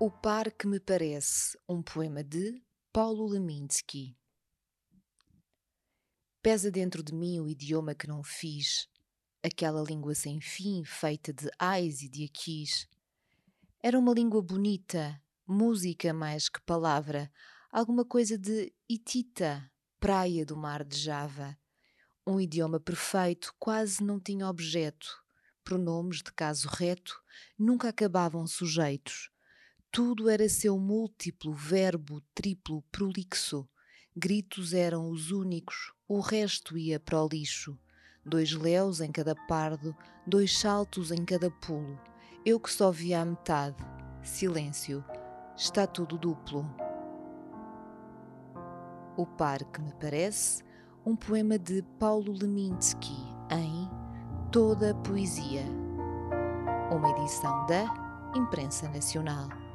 O par que me parece, um poema de Paulo Leminski. Pesa dentro de mim o idioma que não fiz, aquela língua sem fim, feita de ais e de aquis. Era uma língua bonita, música mais que palavra, alguma coisa de Itita, praia do mar de Java. Um idioma perfeito, quase não tinha objeto. Pronomes de caso reto nunca acabavam sujeitos tudo era seu múltiplo, verbo, triplo, prolixo. Gritos eram os únicos, o resto ia para o lixo. Dois léus em cada pardo, dois saltos em cada pulo. Eu que só via a metade. Silêncio. Está tudo duplo. O par que me parece, um poema de Paulo Leminski em Toda a Poesia. Uma edição da Imprensa Nacional.